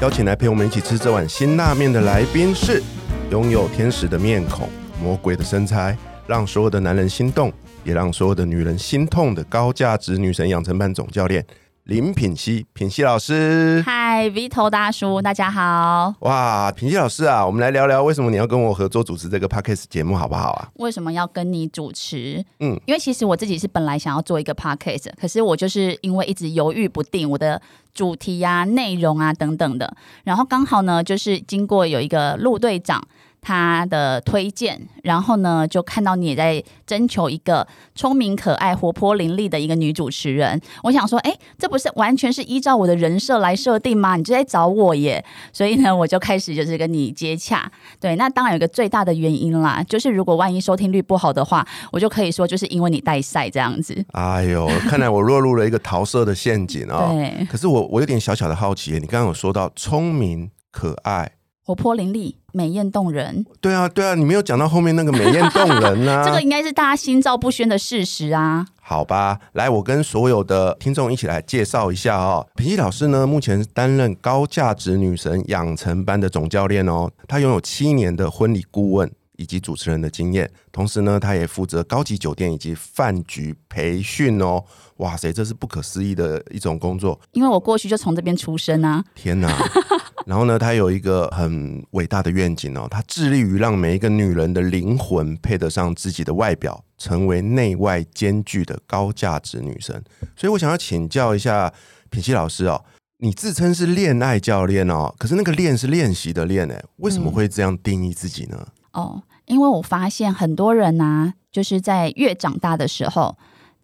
邀请来陪我们一起吃这碗辛辣面的来宾是拥有天使的面孔、魔鬼的身材，让所有的男人心动，也让所有的女人心痛的高价值女神养成班总教练林品熙，品熙老师。嗨，V 头大叔，大家好。哇，品熙老师啊，我们来聊聊为什么你要跟我合作主持这个 podcast 节目，好不好啊？为什么要跟你主持？嗯，因为其实我自己是本来想要做一个 podcast，可是我就是因为一直犹豫不定，我的主题啊、内容啊等等的，然后刚好呢，就是经过有一个陆队长。他的推荐，然后呢，就看到你也在征求一个聪明、可爱、活泼、伶俐的一个女主持人。我想说，哎，这不是完全是依照我的人设来设定吗？你就在找我耶。所以呢，我就开始就是跟你接洽。对，那当然有一个最大的原因啦，就是如果万一收听率不好的话，我就可以说就是因为你带赛这样子。哎呦，看来我落入了一个桃色的陷阱哦。对。可是我我有点小小的好奇，你刚刚有说到聪明、可爱。活泼伶俐、美艳动人。对啊，对啊，你没有讲到后面那个美艳动人呢？这个应该是大家心照不宣的事实啊。好吧，来，我跟所有的听众一起来介绍一下哦。平西老师呢，目前担任高价值女神养成班的总教练哦。他拥有七年的婚礼顾问以及主持人的经验，同时呢，他也负责高级酒店以及饭局培训哦。哇塞，这是不可思议的一种工作。因为我过去就从这边出生啊。天哪！然后呢，他有一个很伟大的愿景哦，他致力于让每一个女人的灵魂配得上自己的外表，成为内外兼具的高价值女神。所以我想要请教一下品熙老师哦，你自称是恋爱教练哦，可是那个练是练习的练哎，为什么会这样定义自己呢？哦，因为我发现很多人呢，就是在越长大的时候。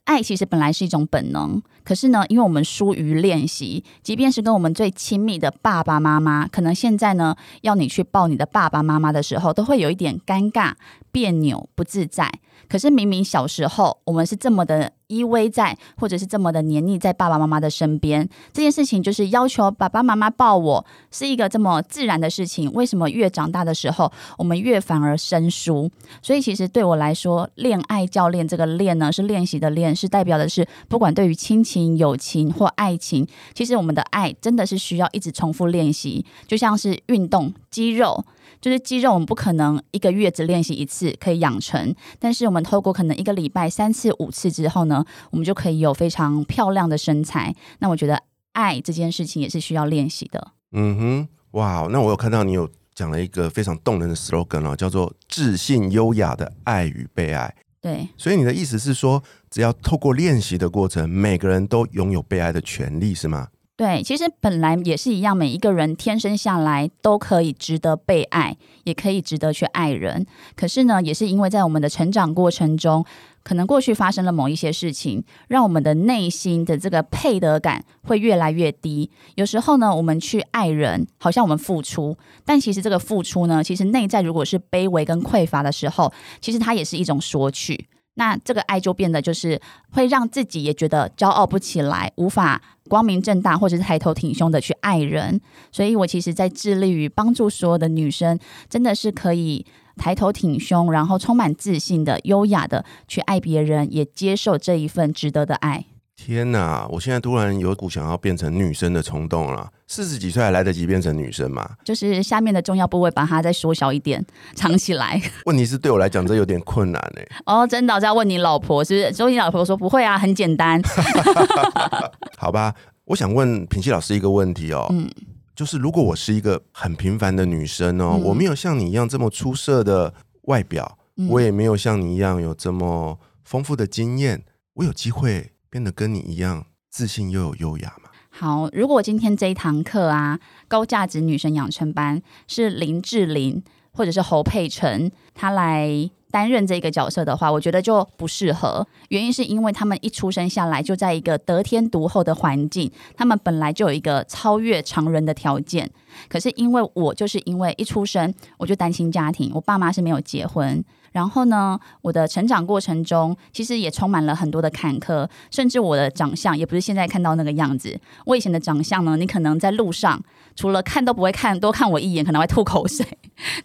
爱其实本来是一种本能，可是呢，因为我们疏于练习，即便是跟我们最亲密的爸爸妈妈，可能现在呢，要你去抱你的爸爸妈妈的时候，都会有一点尴尬、别扭、不自在。可是明明小时候我们是这么的依偎在，或者是这么的黏腻在爸爸妈妈的身边，这件事情就是要求爸爸妈妈抱我，是一个这么自然的事情。为什么越长大的时候，我们越反而生疏？所以其实对我来说，恋爱教练这个练呢，是练习的练，是代表的是，不管对于亲情、友情或爱情，其实我们的爱真的是需要一直重复练习，就像是运动肌肉。就是肌肉，我们不可能一个月只练习一次可以养成，但是我们透过可能一个礼拜三次、五次之后呢，我们就可以有非常漂亮的身材。那我觉得爱这件事情也是需要练习的。嗯哼，哇，那我有看到你有讲了一个非常动人的 slogan 哦，叫做“自信优雅的爱与被爱”。对，所以你的意思是说，只要透过练习的过程，每个人都拥有被爱的权利，是吗？对，其实本来也是一样，每一个人天生下来都可以值得被爱，也可以值得去爱人。可是呢，也是因为在我们的成长过程中，可能过去发生了某一些事情，让我们的内心的这个配得感会越来越低。有时候呢，我们去爱人，好像我们付出，但其实这个付出呢，其实内在如果是卑微跟匮乏的时候，其实它也是一种索取。那这个爱就变得就是会让自己也觉得骄傲不起来，无法光明正大或者是抬头挺胸的去爱人。所以我其实，在致力于帮助所有的女生，真的是可以抬头挺胸，然后充满自信的、优雅的去爱别人，也接受这一份值得的爱。天哪！我现在突然有股想要变成女生的冲动了。四十几岁还来得及变成女生吗？就是下面的重要部位把它再缩小一点，藏起来。问题是对我来讲这有点困难哎。哦，真的，要问你老婆是不是？所以你老婆说不会啊，很简单。好吧，我想问品熙老师一个问题哦。嗯。就是如果我是一个很平凡的女生哦，我没有像你一样这么出色的外表，我也没有像你一样有这么丰富的经验，我有机会。变得跟你一样自信又有优雅吗？好，如果今天这一堂课啊，高价值女神养成班是林志玲或者是侯佩岑，她来担任这个角色的话，我觉得就不适合。原因是因为他们一出生下来就在一个得天独厚的环境，他们本来就有一个超越常人的条件。可是因为我就是因为一出生我就单亲家庭，我爸妈是没有结婚。然后呢，我的成长过程中其实也充满了很多的坎坷，甚至我的长相也不是现在看到那个样子。我以前的长相呢，你可能在路上除了看都不会看，多看我一眼可能会吐口水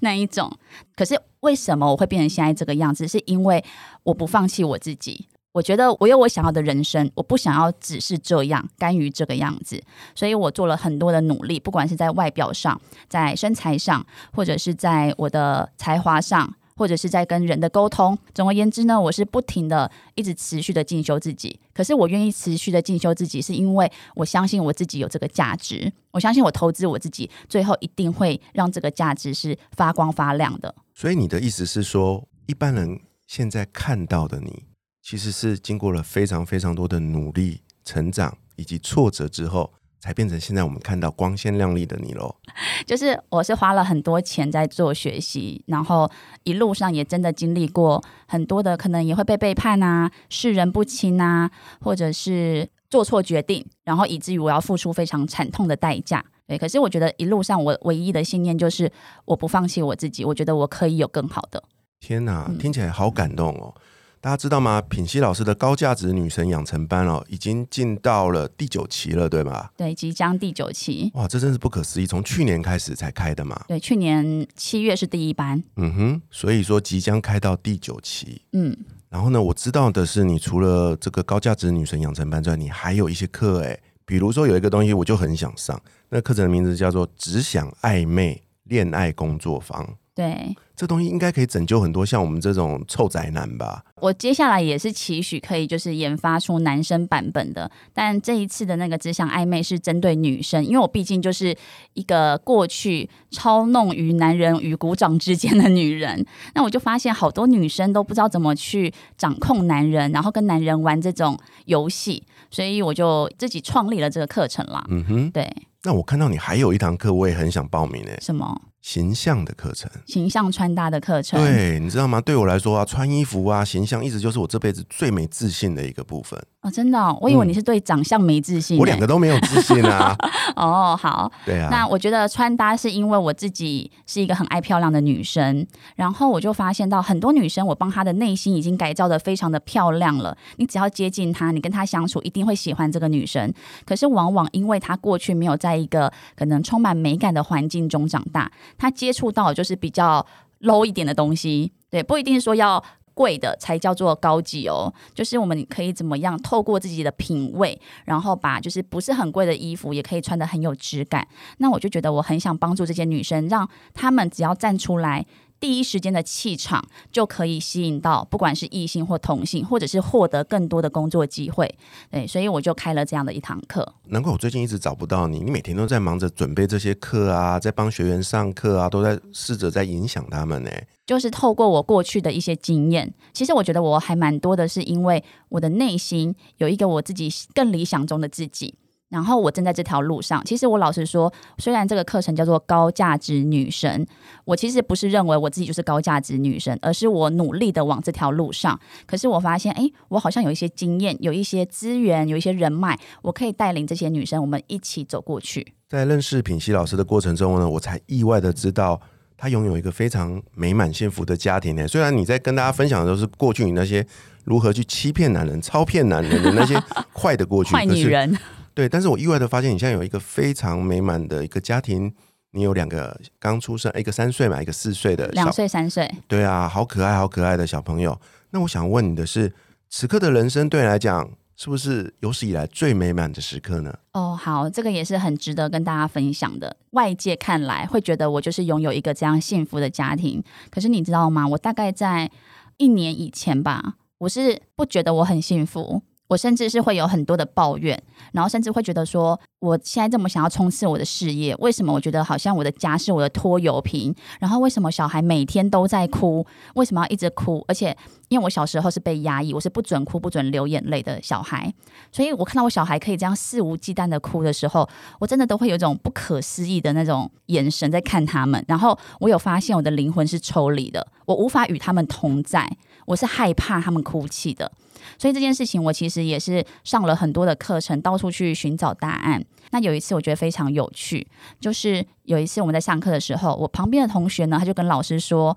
那一种。可是为什么我会变成现在这个样子？是因为我不放弃我自己。我觉得我有我想要的人生，我不想要只是这样甘于这个样子，所以我做了很多的努力，不管是在外表上、在身材上，或者是在我的才华上。或者是在跟人的沟通，总而言之呢，我是不停的一直持续的进修自己。可是我愿意持续的进修自己，是因为我相信我自己有这个价值，我相信我投资我自己，最后一定会让这个价值是发光发亮的。所以你的意思是说，一般人现在看到的你，其实是经过了非常非常多的努力、成长以及挫折之后。才变成现在我们看到光鲜亮丽的你喽。就是我是花了很多钱在做学习，然后一路上也真的经历过很多的，可能也会被背叛啊，世人不清啊，或者是做错决定，然后以至于我要付出非常惨痛的代价。对，可是我觉得一路上我唯一的信念就是我不放弃我自己，我觉得我可以有更好的。天哪，听起来好感动哦。大家知道吗？品熙老师的高价值女神养成班哦，已经进到了第九期了，对吧？对，即将第九期。哇，这真是不可思议！从去年开始才开的嘛？对，去年七月是第一班。嗯哼，所以说即将开到第九期。嗯，然后呢，我知道的是，你除了这个高价值女神养成班之外，你还有一些课哎，比如说有一个东西，我就很想上，那课程的名字叫做“只想暧昧恋爱工作坊”。对，这东西应该可以拯救很多像我们这种臭宅男吧。我接下来也是期许可以就是研发出男生版本的，但这一次的那个只想暧昧是针对女生，因为我毕竟就是一个过去操弄于男人与鼓掌之间的女人，那我就发现好多女生都不知道怎么去掌控男人，然后跟男人玩这种游戏，所以我就自己创立了这个课程啦。嗯哼，对。那我看到你还有一堂课，我也很想报名诶。什么？形象的课程，形象穿搭的课程。对，你知道吗？对我来说啊，穿衣服啊，形象一直就是我这辈子最没自信的一个部分。哦，真的，我以为你是对长相没自信。我两个都没有自信啊。哦，好。对啊。那我觉得穿搭是因为我自己是一个很爱漂亮的女生，然后我就发现到很多女生，我帮她的内心已经改造的非常的漂亮了。你只要接近她，你跟她相处，一定会喜欢这个女生。可是往往因为她过去没有在一个可能充满美感的环境中长大，他接触到就是比较 low 一点的东西。对，不一定说要。贵的才叫做高级哦，就是我们可以怎么样透过自己的品味，然后把就是不是很贵的衣服也可以穿的很有质感。那我就觉得我很想帮助这些女生，让她们只要站出来。第一时间的气场就可以吸引到，不管是异性或同性，或者是获得更多的工作机会。对，所以我就开了这样的一堂课。难怪我最近一直找不到你，你每天都在忙着准备这些课啊，在帮学员上课啊，都在试着在影响他们呢。就是透过我过去的一些经验，其实我觉得我还蛮多的，是因为我的内心有一个我自己更理想中的自己。然后我正在这条路上。其实我老实说，虽然这个课程叫做高价值女神，我其实不是认为我自己就是高价值女神，而是我努力的往这条路上。可是我发现，哎，我好像有一些经验，有一些资源，有一些人脉，我可以带领这些女生，我们一起走过去。在认识品熙老师的过程中呢，我才意外的知道，她拥有一个非常美满幸福的家庭呢。虽然你在跟大家分享的都是过去你那些如何去欺骗男人、超骗男人的那些坏的过去，坏女人。对，但是我意外的发现，你现在有一个非常美满的一个家庭，你有两个刚出生，一个三岁嘛，一个四岁的，两岁三岁，对啊，好可爱，好可爱的小朋友。那我想问你的是，此刻的人生对你来讲，是不是有史以来最美满的时刻呢？哦，好，这个也是很值得跟大家分享的。外界看来会觉得我就是拥有一个这样幸福的家庭，可是你知道吗？我大概在一年以前吧，我是不觉得我很幸福。我甚至是会有很多的抱怨，然后甚至会觉得说，我现在这么想要冲刺我的事业，为什么我觉得好像我的家是我的拖油瓶？然后为什么小孩每天都在哭？为什么要一直哭？而且因为我小时候是被压抑，我是不准哭、不准流眼泪的小孩，所以我看到我小孩可以这样肆无忌惮的哭的时候，我真的都会有一种不可思议的那种眼神在看他们。然后我有发现我的灵魂是抽离的，我无法与他们同在，我是害怕他们哭泣的。所以这件事情，我其实也是上了很多的课程，到处去寻找答案。那有一次，我觉得非常有趣，就是有一次我们在上课的时候，我旁边的同学呢，他就跟老师说：“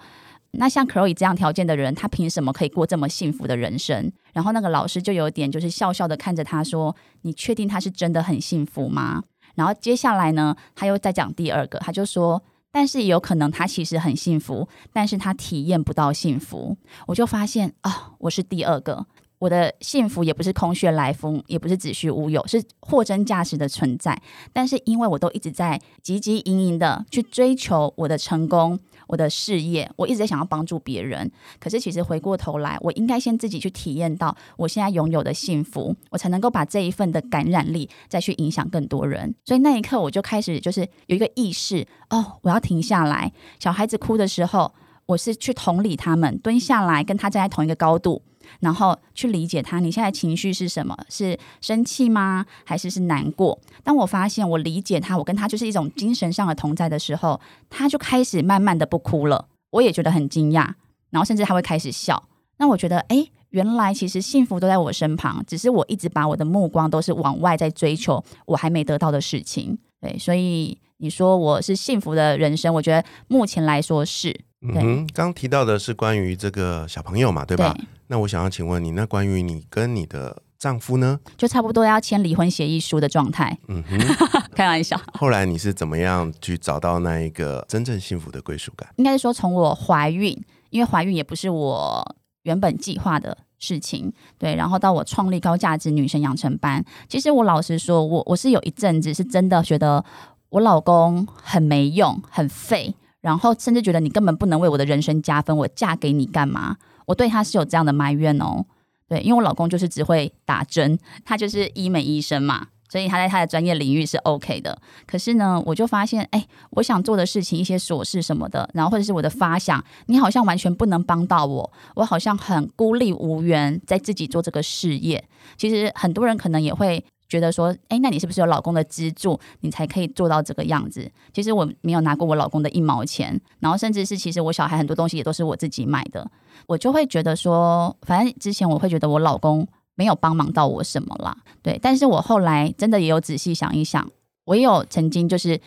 那像 Chloe 这样条件的人，他凭什么可以过这么幸福的人生？”然后那个老师就有点就是笑笑的看着他说：“你确定他是真的很幸福吗？”然后接下来呢，他又再讲第二个，他就说：“但是也有可能他其实很幸福，但是他体验不到幸福。”我就发现啊，我是第二个。我的幸福也不是空穴来风，也不是子虚乌有，是货真价实的存在。但是因为我都一直在汲汲营营的去追求我的成功、我的事业，我一直在想要帮助别人。可是其实回过头来，我应该先自己去体验到我现在拥有的幸福，我才能够把这一份的感染力再去影响更多人。所以那一刻我就开始就是有一个意识，哦，我要停下来。小孩子哭的时候，我是去同理他们，蹲下来跟他站在同一个高度。然后去理解他，你现在情绪是什么？是生气吗？还是是难过？当我发现我理解他，我跟他就是一种精神上的同在的时候，他就开始慢慢的不哭了。我也觉得很惊讶，然后甚至他会开始笑。那我觉得，哎，原来其实幸福都在我身旁，只是我一直把我的目光都是往外在追求我还没得到的事情。对，所以你说我是幸福的人生，我觉得目前来说是。嗯哼，刚提到的是关于这个小朋友嘛，对吧？那我想要请问你，那关于你跟你的丈夫呢？就差不多要签离婚协议书的状态。嗯哼，开玩笑。后来你是怎么样去找到那一个真正幸福的归属感？应该是说，从我怀孕，因为怀孕也不是我原本计划的事情，对。然后到我创立高价值女生养成班，其实我老实说，我我是有一阵子是真的觉得我老公很没用，很废。然后甚至觉得你根本不能为我的人生加分，我嫁给你干嘛？我对他是有这样的埋怨哦。对，因为我老公就是只会打针，他就是医美医生嘛，所以他在他的专业领域是 OK 的。可是呢，我就发现，哎，我想做的事情，一些琐事什么的，然后或者是我的发想，你好像完全不能帮到我，我好像很孤立无援，在自己做这个事业。其实很多人可能也会。觉得说，哎，那你是不是有老公的资助，你才可以做到这个样子？其实我没有拿过我老公的一毛钱，然后甚至是其实我小孩很多东西也都是我自己买的，我就会觉得说，反正之前我会觉得我老公没有帮忙到我什么啦，对。但是我后来真的也有仔细想一想，我也有曾经就是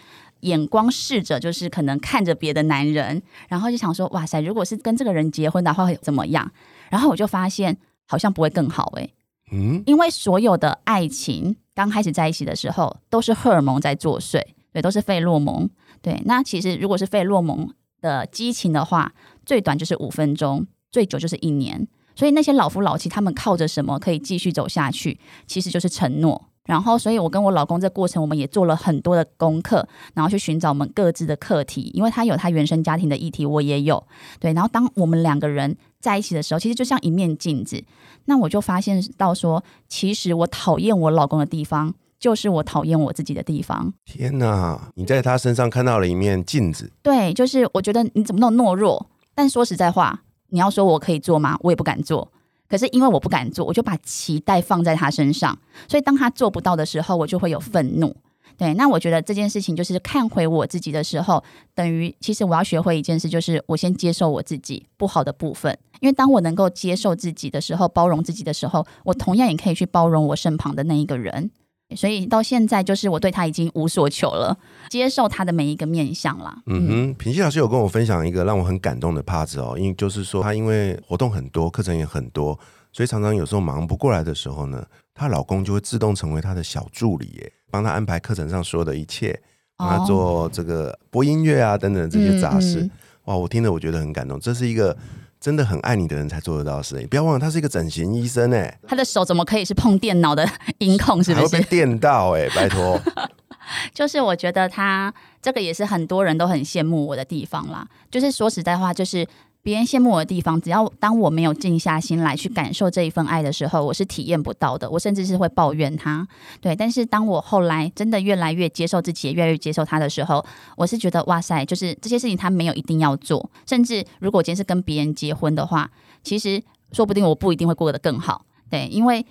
眼光试着就是可能看着别的男人，然后就想说，哇塞，如果是跟这个人结婚的话会怎么样？然后我就发现好像不会更好诶。嗯，因为所有的爱情刚开始在一起的时候，都是荷尔蒙在作祟，对，都是费洛蒙。对，那其实如果是费洛蒙的激情的话，最短就是五分钟，最久就是一年。所以那些老夫老妻，他们靠着什么可以继续走下去？其实就是承诺。然后，所以我跟我老公这过程，我们也做了很多的功课，然后去寻找我们各自的课题，因为他有他原生家庭的议题，我也有。对，然后当我们两个人在一起的时候，其实就像一面镜子。那我就发现到说，其实我讨厌我老公的地方，就是我讨厌我自己的地方。天哪，你在他身上看到了一面镜子。对，就是我觉得你怎么那么懦弱？但说实在话，你要说我可以做吗？我也不敢做。可是因为我不敢做，我就把期待放在他身上，所以当他做不到的时候，我就会有愤怒。对，那我觉得这件事情就是看回我自己的时候，等于其实我要学会一件事，就是我先接受我自己不好的部分。因为当我能够接受自己的时候，包容自己的时候，我同样也可以去包容我身旁的那一个人。所以到现在，就是我对他已经无所求了，接受他的每一个面相啦。嗯哼，平西老师有跟我分享一个让我很感动的 part 哦，因为就是说她因为活动很多，课程也很多，所以常常有时候忙不过来的时候呢，她老公就会自动成为她的小助理，耶，帮她安排课程上所有的一切，帮她做这个播音乐啊等等这些杂事。哇，我听了我觉得很感动，这是一个。真的很爱你的人才做得到的事，你不要忘了，他是一个整形医生哎，他的手怎么可以是碰电脑的 音控？是不是被电到哎？拜托，就是我觉得他这个也是很多人都很羡慕我的地方啦。就是说实在话，就是别人羡慕我的地方，只要当我没有静下心来去感受这一份爱的时候，我是体验不到的。我甚至是会抱怨他。对，但是当我后来真的越来越接受自己，越来越接受他的时候，我是觉得哇塞，就是这些事情他没有一定要做。甚至如果我今天是跟别人结婚的话，其实说不定我不一定会过得更好。对，因为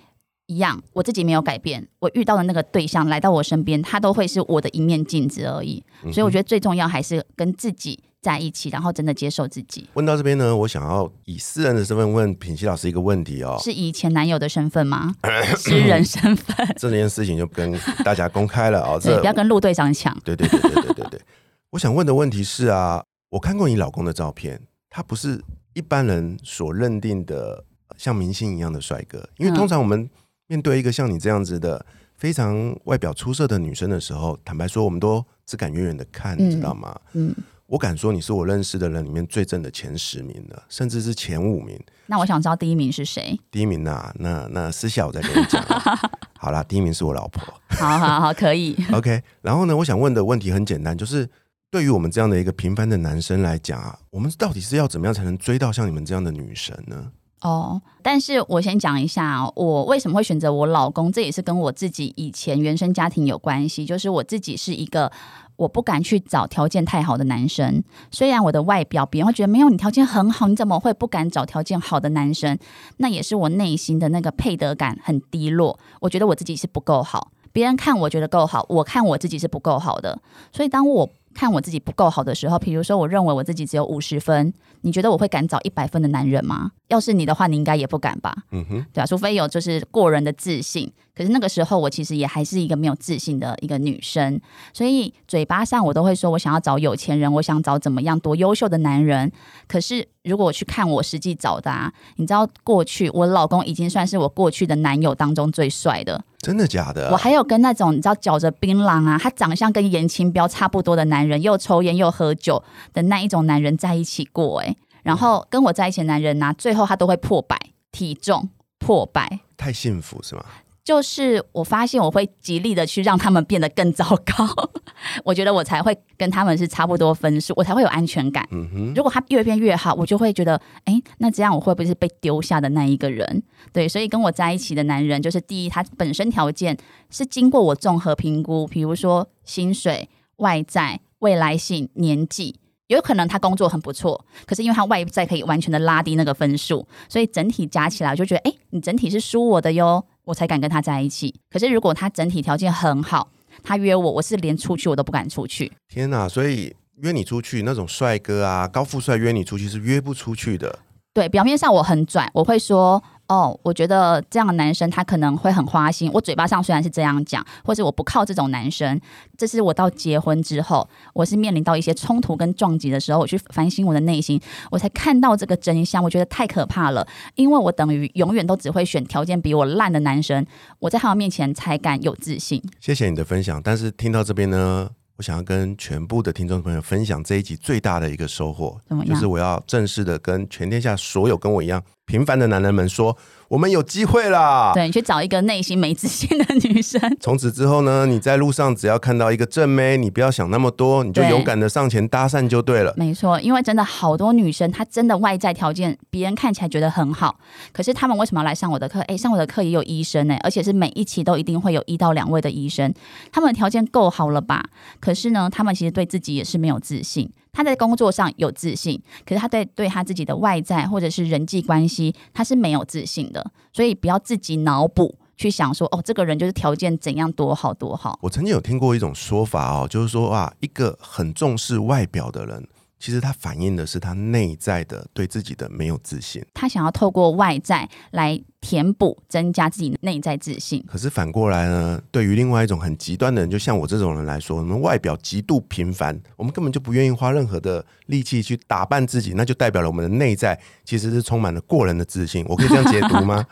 一样，我自己没有改变，我遇到的那个对象来到我身边，他都会是我的一面镜子而已。所以我觉得最重要还是跟自己。在一起，然后真的接受自己。问到这边呢，我想要以私人的身份问品熙老师一个问题哦，是以前男友的身份吗？私人身份，这件事情就跟大家公开了哦，这不要跟陆队长抢。对对对对对对对，我想问的问题是啊，我看过你老公的照片，他不是一般人所认定的像明星一样的帅哥，因为通常我们面对一个像你这样子的非常外表出色的女生的时候，坦白说，我们都只敢远远的看，知道吗？嗯。我敢说你是我认识的人里面最正的前十名的，甚至是前五名。那我想知道第一名是谁？第一名呐，那那私下我再跟你讲。好啦，第一名是我老婆。好好好，可以。OK，然后呢，我想问的问题很简单，就是对于我们这样的一个平凡的男生来讲啊，我们到底是要怎么样才能追到像你们这样的女神呢？哦，但是我先讲一下，我为什么会选择我老公，这也是跟我自己以前原生家庭有关系，就是我自己是一个。我不敢去找条件太好的男生，虽然我的外表别人会觉得没有你条件很好，你怎么会不敢找条件好的男生？那也是我内心的那个配得感很低落，我觉得我自己是不够好，别人看我觉得够好，我看我自己是不够好的，所以当我。看我自己不够好的时候，比如说我认为我自己只有五十分，你觉得我会敢找一百分的男人吗？要是你的话，你应该也不敢吧？嗯哼，对啊，除非有就是过人的自信。可是那个时候，我其实也还是一个没有自信的一个女生，所以嘴巴上我都会说我想要找有钱人，我想找怎么样多优秀的男人。可是如果我去看我实际找的，啊，你知道过去我老公已经算是我过去的男友当中最帅的。真的假的？我还有跟那种你知道嚼着槟榔啊，他长相跟严清标差不多的男人，又抽烟又喝酒的那一种男人在一起过哎，然后跟我在一起的男人呢，最后他都会破百，体重破百，太幸福是吗？就是我发现我会极力的去让他们变得更糟糕，我觉得我才会跟他们是差不多分数，我才会有安全感。如果他越变越好，我就会觉得，哎，那这样我会不会是被丢下的那一个人？对，所以跟我在一起的男人，就是第一，他本身条件是经过我综合评估，比如说薪水、外在、未来性、年纪，有可能他工作很不错，可是因为他外在可以完全的拉低那个分数，所以整体加起来我就觉得，哎，你整体是输我的哟。我才敢跟他在一起。可是如果他整体条件很好，他约我，我是连出去我都不敢出去。天哪！所以约你出去那种帅哥啊，高富帅约你出去是约不出去的。对，表面上我很拽，我会说。哦，我觉得这样的男生他可能会很花心。我嘴巴上虽然是这样讲，或者我不靠这种男生，这是我到结婚之后，我是面临到一些冲突跟撞击的时候，我去反省我的内心，我才看到这个真相。我觉得太可怕了，因为我等于永远都只会选条件比我烂的男生，我在他们面前才敢有自信。谢谢你的分享，但是听到这边呢？我想要跟全部的听众朋友分享这一集最大的一个收获，就是我要正式的跟全天下所有跟我一样平凡的男人们说。我们有机会啦！对你去找一个内心没自信的女生。从此之后呢，你在路上只要看到一个正妹，你不要想那么多，你就勇敢的上前搭讪就对了。没错，因为真的好多女生，她真的外在条件别人看起来觉得很好，可是她们为什么要来上我的课？哎，上我的课也有医生呢，而且是每一期都一定会有一到两位的医生，她们的条件够好了吧？可是呢，她们其实对自己也是没有自信。他在工作上有自信，可是他对对他自己的外在或者是人际关系，他是没有自信的。所以不要自己脑补去想说，哦，这个人就是条件怎样多好多好。我曾经有听过一种说法哦，就是说啊，一个很重视外表的人。其实他反映的是他内在的对自己的没有自信，他想要透过外在来填补、增加自己的内在自信。可是反过来呢，对于另外一种很极端的人，就像我这种人来说，我们外表极度平凡，我们根本就不愿意花任何的力气去打扮自己，那就代表了我们的内在其实是充满了过人的自信。我可以这样解读吗？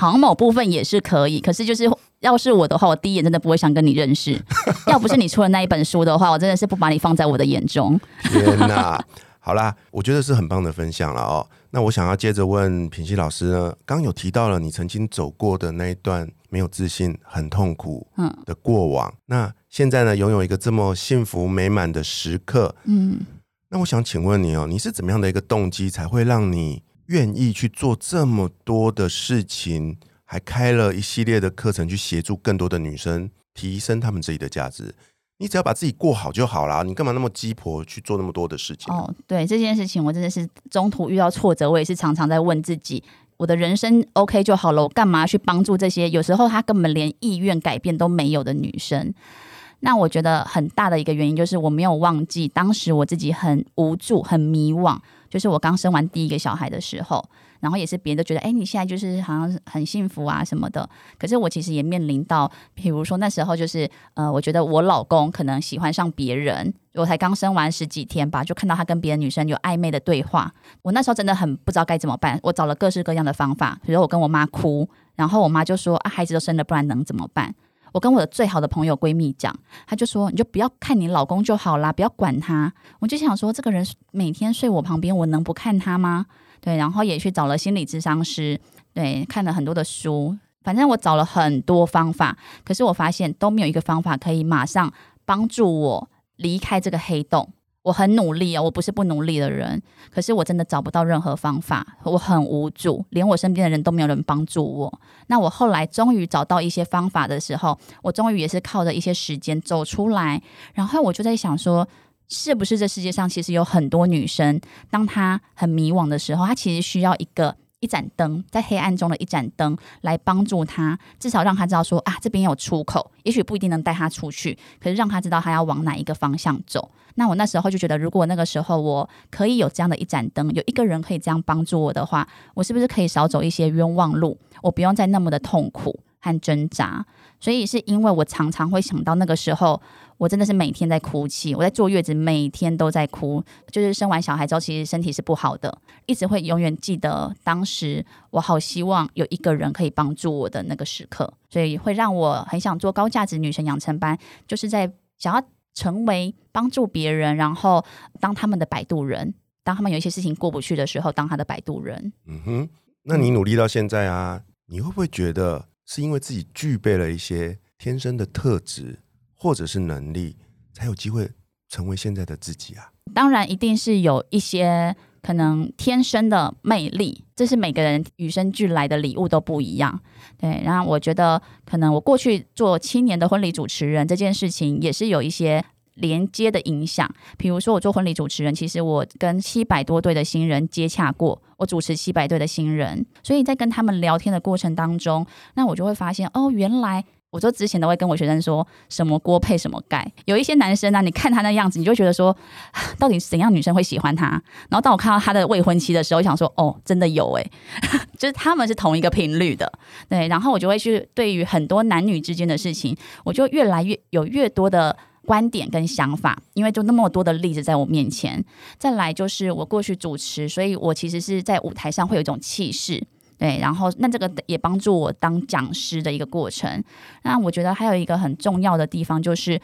好像某部分也是可以，可是就是要是我的话，我第一眼真的不会想跟你认识。要不是你出了那一本书的话，我真的是不把你放在我的眼中。天哪！好啦，我觉得是很棒的分享了哦。那我想要接着问品熙老师呢，刚有提到了你曾经走过的那一段没有自信、很痛苦的过往。那现在呢，拥有一个这么幸福美满的时刻，嗯，那我想请问你哦，你是怎么样的一个动机，才会让你愿意去做这么多的事情，还开了一系列的课程，去协助更多的女生提升她们自己的价值？你只要把自己过好就好啦，你干嘛那么鸡婆去做那么多的事情？哦，对这件事情，我真的是中途遇到挫折，我也是常常在问自己：我的人生 OK 就好了，我干嘛去帮助这些有时候他根本连意愿改变都没有的女生？那我觉得很大的一个原因就是我没有忘记当时我自己很无助、很迷惘，就是我刚生完第一个小孩的时候，然后也是别人都觉得，哎，你现在就是好像很幸福啊什么的。可是我其实也面临到，比如说那时候就是，呃，我觉得我老公可能喜欢上别人，我才刚生完十几天吧，就看到他跟别的女生有暧昧的对话，我那时候真的很不知道该怎么办，我找了各式各样的方法，比如我跟我妈哭，然后我妈就说啊，孩子都生了，不然能怎么办？我跟我的最好的朋友闺蜜讲，她就说：“你就不要看你老公就好啦，不要管他。”我就想说，这个人每天睡我旁边，我能不看他吗？对，然后也去找了心理咨商师，对，看了很多的书，反正我找了很多方法，可是我发现都没有一个方法可以马上帮助我离开这个黑洞。我很努力哦，我不是不努力的人，可是我真的找不到任何方法，我很无助，连我身边的人都没有人帮助我。那我后来终于找到一些方法的时候，我终于也是靠着一些时间走出来。然后我就在想说，是不是这世界上其实有很多女生，当她很迷惘的时候，她其实需要一个。一盏灯，在黑暗中的一盏灯，来帮助他，至少让他知道说啊，这边有出口。也许不一定能带他出去，可是让他知道他要往哪一个方向走。那我那时候就觉得，如果那个时候我可以有这样的一盏灯，有一个人可以这样帮助我的话，我是不是可以少走一些冤枉路？我不用再那么的痛苦和挣扎。所以是因为我常常会想到那个时候。我真的是每天在哭泣，我在坐月子，每天都在哭。就是生完小孩之后，其实身体是不好的，一直会永远记得当时我好希望有一个人可以帮助我的那个时刻，所以会让我很想做高价值女神养成班，就是在想要成为帮助别人，然后当他们的摆渡人，当他们有一些事情过不去的时候，当他的摆渡人。嗯哼，那你努力到现在啊，你会不会觉得是因为自己具备了一些天生的特质？或者是能力，才有机会成为现在的自己啊！当然，一定是有一些可能天生的魅力，这是每个人与生俱来的礼物都不一样。对，然后我觉得，可能我过去做七年的婚礼主持人这件事情，也是有一些连接的影响。比如说，我做婚礼主持人，其实我跟七百多对的新人接洽过，我主持七百对的新人，所以在跟他们聊天的过程当中，那我就会发现，哦，原来。我说之前都会跟我学生说什么锅配什么盖，有一些男生呢，你看他那样子，你就觉得说，到底怎样女生会喜欢他？然后当我看到他的未婚妻的时候，我想说，哦，真的有诶，就是他们是同一个频率的，对。然后我就会去对于很多男女之间的事情，我就越来越有越多的观点跟想法，因为就那么多的例子在我面前。再来就是我过去主持，所以我其实是在舞台上会有一种气势。对，然后那这个也帮助我当讲师的一个过程。那我觉得还有一个很重要的地方，就是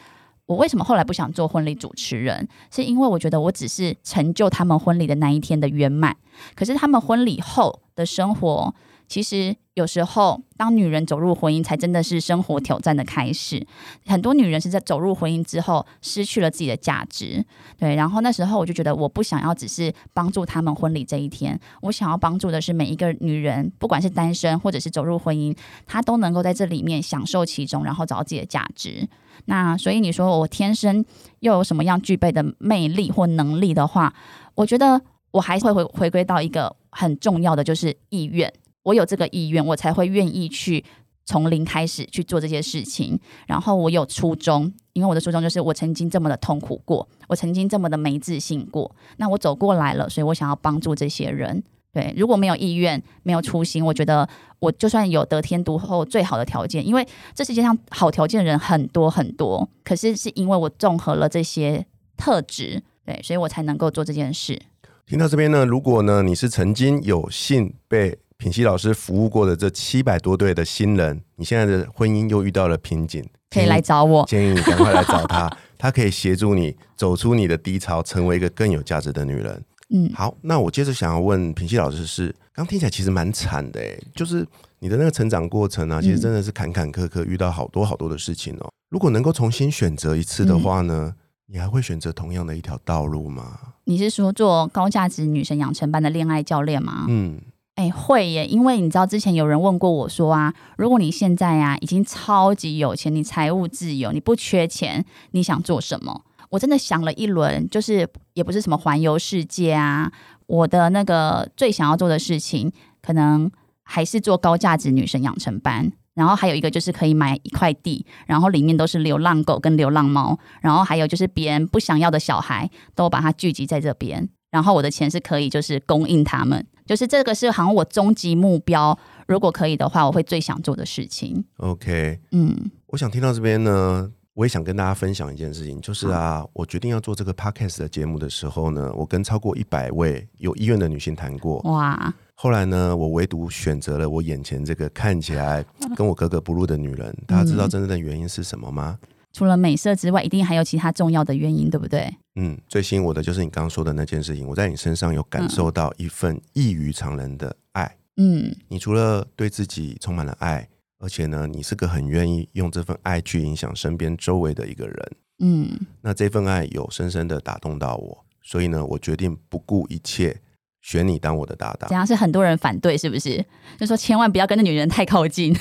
我为什么后来不想做婚礼主持人，是因为我觉得我只是成就他们婚礼的那一天的圆满，可是他们婚礼后的生活。其实有时候，当女人走入婚姻，才真的是生活挑战的开始。很多女人是在走入婚姻之后，失去了自己的价值。对，然后那时候我就觉得，我不想要只是帮助他们婚礼这一天，我想要帮助的是每一个女人，不管是单身或者是走入婚姻，她都能够在这里面享受其中，然后找到自己的价值。那所以你说我天生又有什么样具备的魅力或能力的话，我觉得我还会回回归到一个很重要的，就是意愿。我有这个意愿，我才会愿意去从零开始去做这些事情。然后我有初衷，因为我的初衷就是我曾经这么的痛苦过，我曾经这么的没自信过。那我走过来了，所以我想要帮助这些人。对，如果没有意愿，没有初心，我觉得我就算有得天独厚最好的条件，因为这世界上好条件的人很多很多，可是是因为我综合了这些特质，对，所以我才能够做这件事。听到这边呢，如果呢你是曾经有幸被品熙老师服务过的这七百多对的新人，你现在的婚姻又遇到了瓶颈，可以来找我。建议你赶快来找他，他可以协助你走出你的低潮，成为一个更有价值的女人。嗯，好，那我接着想要问品熙老师是，刚听起来其实蛮惨的哎，就是你的那个成长过程啊，其实真的是坎坎坷坷，遇到好多好多的事情哦。如果能够重新选择一次的话呢，你还会选择同样的一条道路吗？你是说做高价值女神养成班的恋爱教练吗？嗯，哎、会耶，因为你知道之前有人问过我说啊，如果你现在啊已经超级有钱，你财务自由，你不缺钱，你想做什么？我真的想了一轮，就是也不是什么环游世界啊，我的那个最想要做的事情，可能还是做高价值女神养成班。然后还有一个就是可以买一块地，然后里面都是流浪狗跟流浪猫，然后还有就是别人不想要的小孩都把它聚集在这边，然后我的钱是可以就是供应他们，就是这个是好像我终极目标，如果可以的话，我会最想做的事情。OK，嗯我想听到这边呢，我也想跟大家分享一件事情，就是啊，我决定要做这个 podcast 的节目的时候呢，我跟超过一百位有意愿的女性谈过。哇，后来呢，我唯独选择了我眼前这个看起来跟我格格不入的女人。大家知道真正的原因是什么吗？除了美色之外，一定还有其他重要的原因，对不对？嗯，最吸引我的就是你刚刚说的那件事情，我在你身上有感受到一份异于常人的爱。嗯你除了对自己充满了爱，而且呢，你是个很愿意用这份爱去影响身边周围的一个人。嗯，那这份爱有深深的打动到我，所以呢，我决定不顾一切选你当我的搭档这。样是很多人反对，是不是？就说千万不要跟那女人太靠近。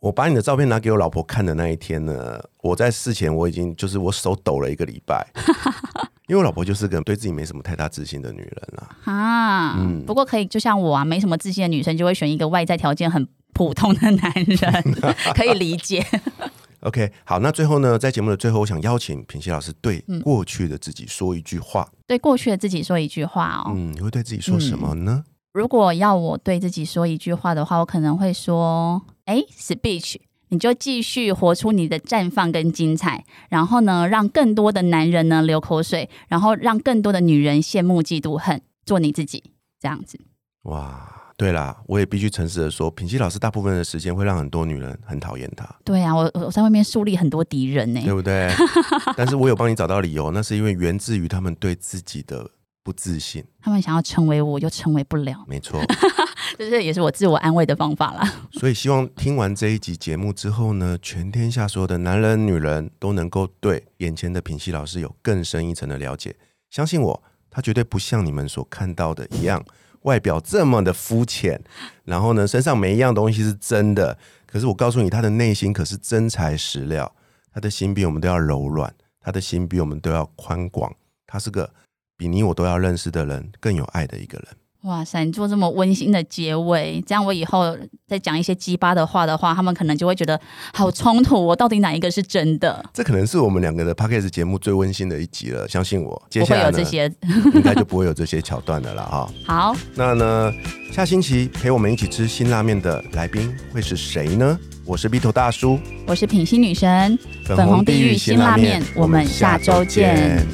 我把你的照片拿给我老婆看的那一天呢，我在事前我已经就是我手抖了一个礼拜，因为我老婆就是个对自己没什么太大自信的女人啦。啊，嗯不过可以，就像我啊，没什么自信的女生就会选一个外在条件很普通的男人，可以理解。OK，好，那最后呢，在节目的最后，我想邀请品熙老师对嗯过去的自己说一句话。对过去的自己说一句话哦，嗯，你会对自己说什么呢？如果要我对自己说一句话的话，我可能会说：“哎，speech，你就继续活出你的绽放跟精彩，然后呢，让更多的男人呢流口水，然后让更多的女人羡慕、嫉妒、恨，做你自己，这样子。哇，对啦，我也必须诚实的说，品熙老师大部分的时间会让很多女人很讨厌他，对啊，我我在外面树立很多敌人呢、对不对？但是我有帮你找到理由，那是因为源自于他们对自己的不自信。他们想要成为我，又成为不了，没错，这是也是我自我安慰的方法啦。所以希望听完这一集节目之后呢，全天下所有的男人、女人都能够对眼前的品熙老师有更深一层的了解。相信我，他绝对不像你们所看到的一样，外表这么的肤浅，然后呢，身上每一样东西是真的。可是我告诉你，他的内心可是真材实料，他的心比我们都要柔软，他的心比我们都要宽广，他是个比你我都要认识的人更有爱的一个人。哇塞，你做这么温馨的结尾，这样我以后再讲一些鸡巴的话的话，他们可能就会觉得好冲突哦，到底哪一个是真的？这可能是我们两个的 p a c k a g e 节目最温馨的一集了，相信我。接不下来呢会有这些。应该就不会有这些桥段的了哈。好，那呢，下星期陪我们一起吃辛拉面的来宾会是谁呢？我是 B 头大叔，我是品心女神，粉红地狱辛拉面我们下周见。